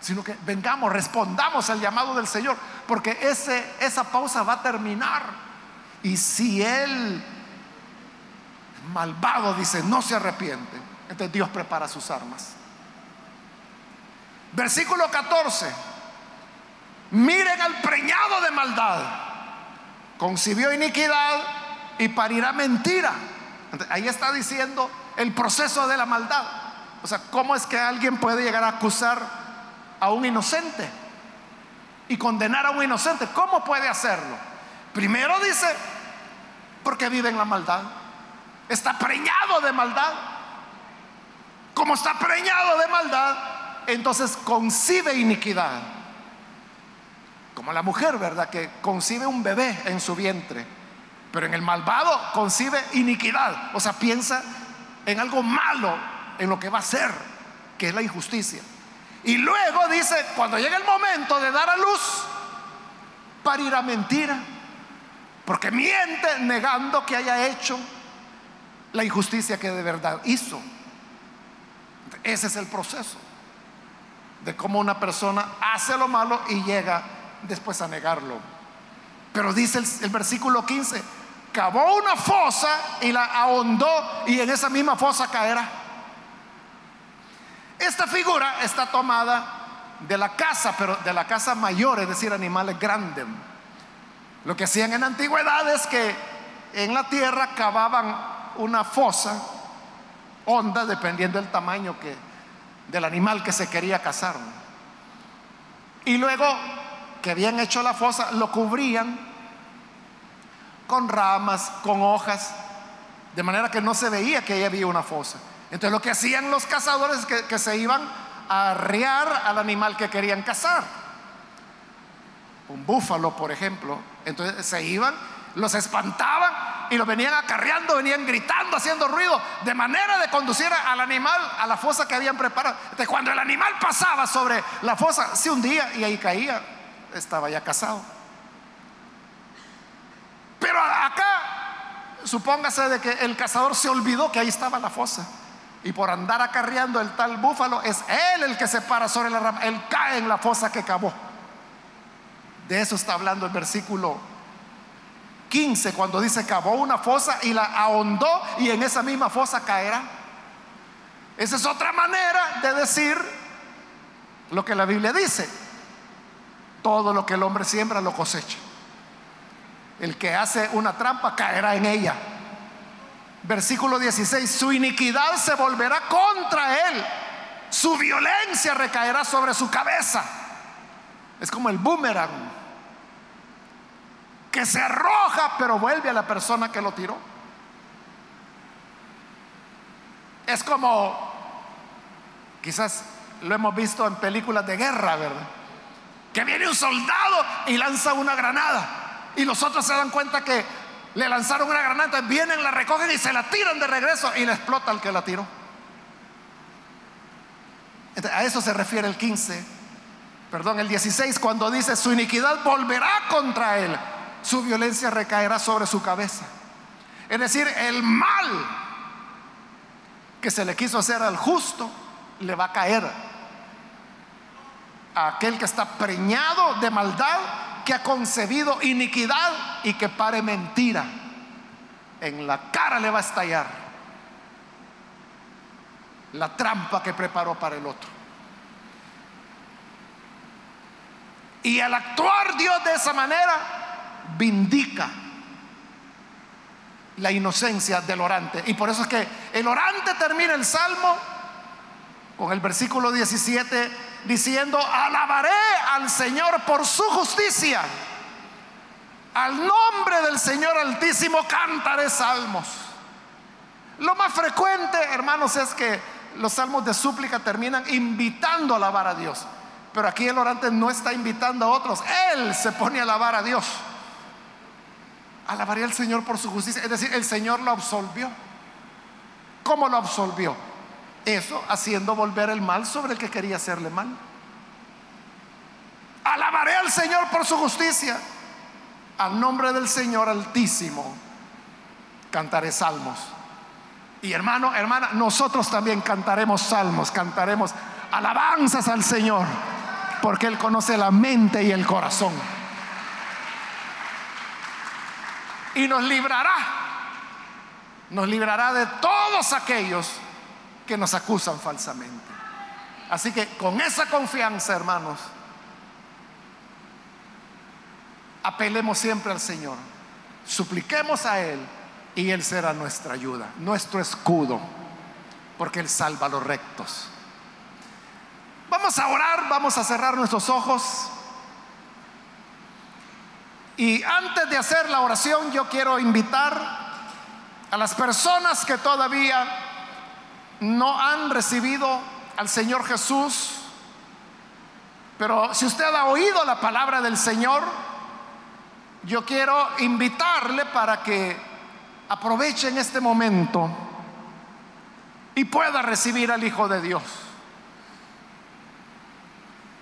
sino que vengamos, respondamos al llamado del Señor, porque ese, esa pausa va a terminar. Y si Él, malvado, dice, no se arrepiente, entonces Dios prepara sus armas. Versículo 14. Miren al preñado de maldad. Concibió iniquidad y parirá mentira. Ahí está diciendo el proceso de la maldad. O sea, ¿cómo es que alguien puede llegar a acusar a un inocente y condenar a un inocente? ¿Cómo puede hacerlo? Primero dice, porque vive en la maldad. Está preñado de maldad. Como está preñado de maldad, entonces concibe iniquidad. Como la mujer, ¿verdad? Que concibe un bebé en su vientre pero en el malvado concibe iniquidad. O sea, piensa en algo malo, en lo que va a ser, que es la injusticia. Y luego dice, cuando llega el momento de dar a luz, parirá mentira. Porque miente negando que haya hecho la injusticia que de verdad hizo. Ese es el proceso de cómo una persona hace lo malo y llega después a negarlo. Pero dice el, versículo 15, cavó una fosa y la ahondó y en esa misma fosa caerá. Esta figura está tomada de la casa, pero de la casa mayor, es decir, animales grandes. Lo que hacían en la antigüedad es que en la tierra cavaban una fosa honda, dependiendo del tamaño que, del animal que se quería cazar. Y luego que habían hecho la fosa, lo cubrían con ramas, con hojas, de manera que no se veía que ahí había una fosa. Entonces lo que hacían los cazadores es que, se iban a arriar al animal que querían cazar. Un búfalo, por ejemplo. Entonces se iban, los espantaban y los venían acarreando, venían gritando, haciendo ruido, de manera de conducir al animal a la fosa que habían preparado. Entonces, cuando el animal pasaba sobre la fosa, se hundía y ahí caía, estaba ya casado. Pero acá, supóngase de que el cazador se olvidó que ahí estaba la fosa. Y por andar acarreando el tal búfalo, es él el que se para sobre la rama. Él cae en la fosa que cavó. De eso está hablando el versículo 15, cuando dice cavó una fosa y la ahondó y en esa misma fosa caerá. Esa es otra manera de decir lo que la Biblia dice. Todo lo que el hombre siembra lo cosecha. El que hace una trampa caerá en ella. Versículo 16, su iniquidad se volverá contra él. Su violencia recaerá sobre su cabeza. Es como el boomerang que se arroja, pero vuelve a la persona que lo tiró. Es como, quizás lo hemos visto en películas de guerra, ¿verdad? Que viene un soldado y lanza una granada. Y los otros se dan cuenta que le lanzaron una granada, vienen, la recogen y se la tiran de regreso y le explota al que la tiró. A eso se refiere el 15, perdón, el 16, cuando dice, su iniquidad volverá contra él su violencia recaerá sobre su cabeza. Es decir, el mal que se le quiso hacer al justo le va a caer a aquel que está preñado de maldad, que ha concebido iniquidad y que pare mentira. En la cara le va a estallar la trampa que preparó para el otro. Y al actuar Dios de esa manera, vindica la inocencia del orante. Y por eso es que el orante termina el salmo con el versículo 17 diciendo, alabaré al Señor por su justicia. Al nombre del Señor Altísimo cantaré salmos. Lo más frecuente, hermanos, es que los salmos de súplica terminan invitando a alabar a Dios. Pero aquí el orante no está invitando a otros, él se pone a alabar a Dios alabaría al Señor por su justicia. Es decir, el Señor lo absolvió. ¿Cómo lo absolvió? Eso haciendo volver el mal sobre el que quería hacerle mal. Alabaré al Señor por su justicia. Al nombre del Señor Altísimo cantaré salmos. Y hermano, hermana, nosotros también cantaremos salmos, cantaremos alabanzas al Señor, porque Él conoce la mente y el corazón. y nos librará. Nos librará de todos aquellos que nos acusan falsamente. Así que con esa confianza, hermanos, apelemos siempre al Señor. Supliquemos a Él y Él será nuestra ayuda, nuestro escudo, porque Él salva a los rectos. Vamos a orar, vamos a cerrar nuestros ojos. Y antes de hacer la oración, yo quiero invitar a las personas que todavía no han recibido al Señor Jesús, pero si usted ha oído la palabra del Señor, yo quiero invitarle para que aproveche en este momento y pueda recibir al Hijo de Dios.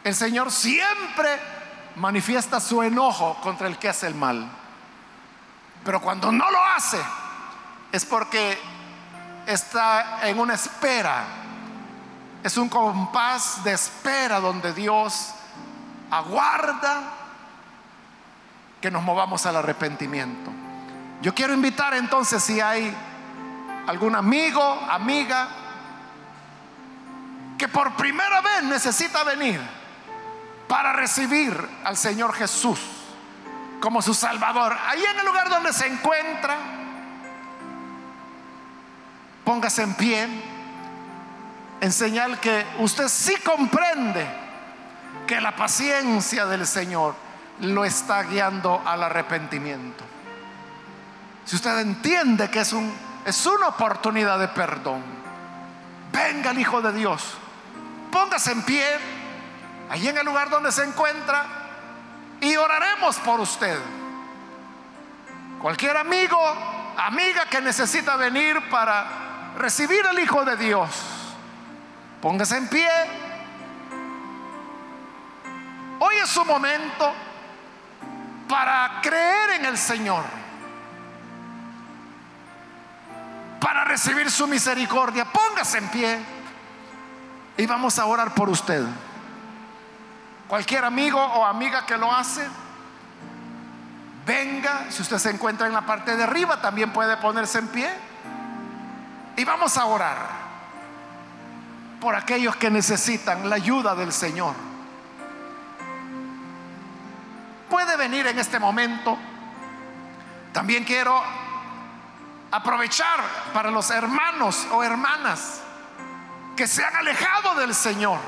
El Señor siempre manifiesta su enojo contra el que hace el mal. Pero cuando no lo hace, es porque está en una espera. Es un compás de espera donde Dios aguarda que nos movamos al arrepentimiento. Yo quiero invitar entonces si hay algún amigo, amiga, que por primera vez necesita venir para recibir al Señor Jesús como su Salvador. Ahí en el lugar donde se encuentra, póngase en pie en señal que usted sí comprende que la paciencia del Señor lo está guiando al arrepentimiento. Si usted entiende que es, un, es una oportunidad de perdón, venga el Hijo de Dios, póngase en pie, allí en el lugar donde se encuentra, y oraremos por usted. Cualquier amigo, amiga que necesita venir para recibir al Hijo de Dios, póngase en pie. Hoy es su momento para creer en el Señor, para recibir su misericordia. Póngase en pie y vamos a orar por usted. Cualquier amigo o amiga que lo hace, venga, si usted se encuentra en la parte de arriba, también puede ponerse en pie. Y vamos a orar por aquellos que necesitan la ayuda del Señor. Puede venir en este momento. También quiero aprovechar para los hermanos o hermanas que se han alejado del Señor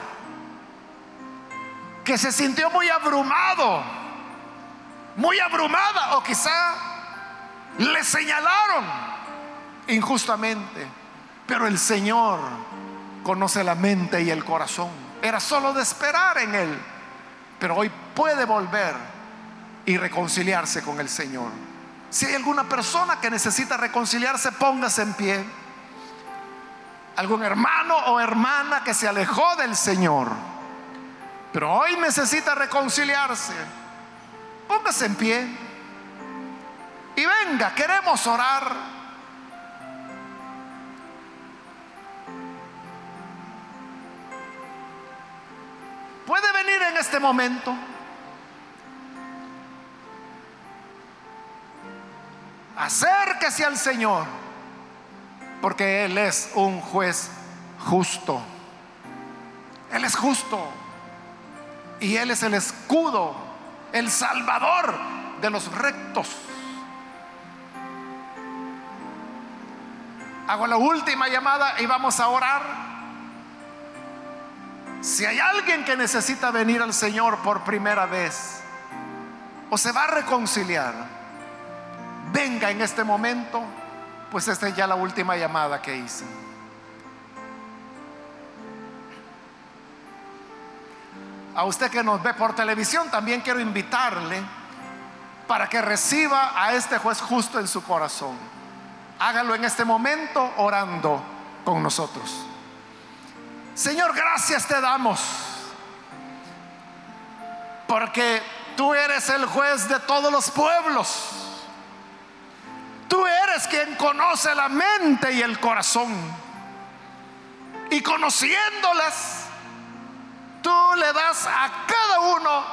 que se sintió muy abrumado, muy abrumada o quizá le señalaron injustamente. Pero el Señor conoce la mente y el corazón. Era solo de esperar en Él. Pero hoy puede volver y reconciliarse con el Señor. Si hay alguna persona que necesita reconciliarse, póngase en pie. Algún hermano o hermana que se alejó del Señor pero hoy necesita reconciliarse. Póngase en pie. Y venga, queremos orar. Puede venir en este momento. Acérquese al Señor, porque Él es un juez justo. Él es justo. Y Él es el escudo, el salvador de los rectos. Hago la última llamada y vamos a orar. Si hay alguien que necesita venir al Señor por primera vez o se va a reconciliar, venga en este momento, pues esta es ya la última llamada que hice. A usted que nos ve por televisión, también quiero invitarle para que reciba a este juez justo en su corazón. Hágalo en este momento orando con nosotros. Señor, gracias te damos. Porque tú eres el juez de todos los pueblos. Tú eres quien conoce la mente y el corazón. Y conociéndolas, tú le das a cada uno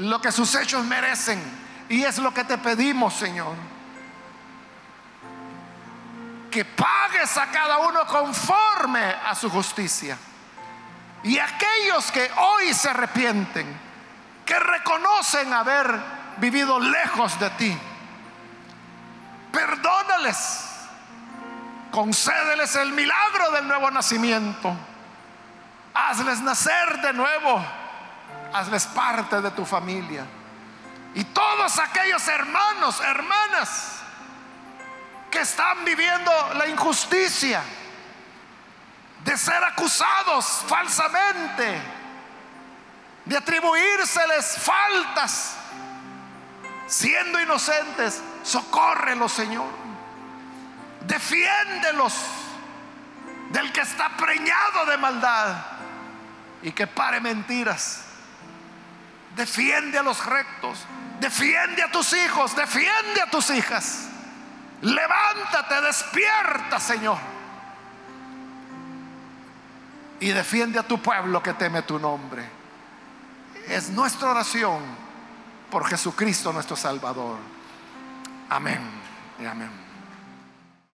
lo que sus hechos merecen. Y es lo que te pedimos, Señor. Que pagues a cada uno conforme a su justicia. Y aquellos que hoy se arrepienten, que reconocen haber vivido lejos de ti, perdónales, concédeles el milagro del nuevo nacimiento Hazles nacer de nuevo. Hazles parte de tu familia. Y todos aquellos hermanos, hermanas, que están viviendo la injusticia de ser acusados falsamente, de atribuírseles faltas, siendo inocentes, socórrelos, Señor. Defiéndelos del que está preñado de maldad y que pare mentiras. Defiende a los rectos, defiende a tus hijos, defiende a tus hijas. Levántate, despierta, Señor. Y defiende a tu pueblo que teme tu nombre. Es nuestra oración por Jesucristo nuestro Salvador. Amén y amén.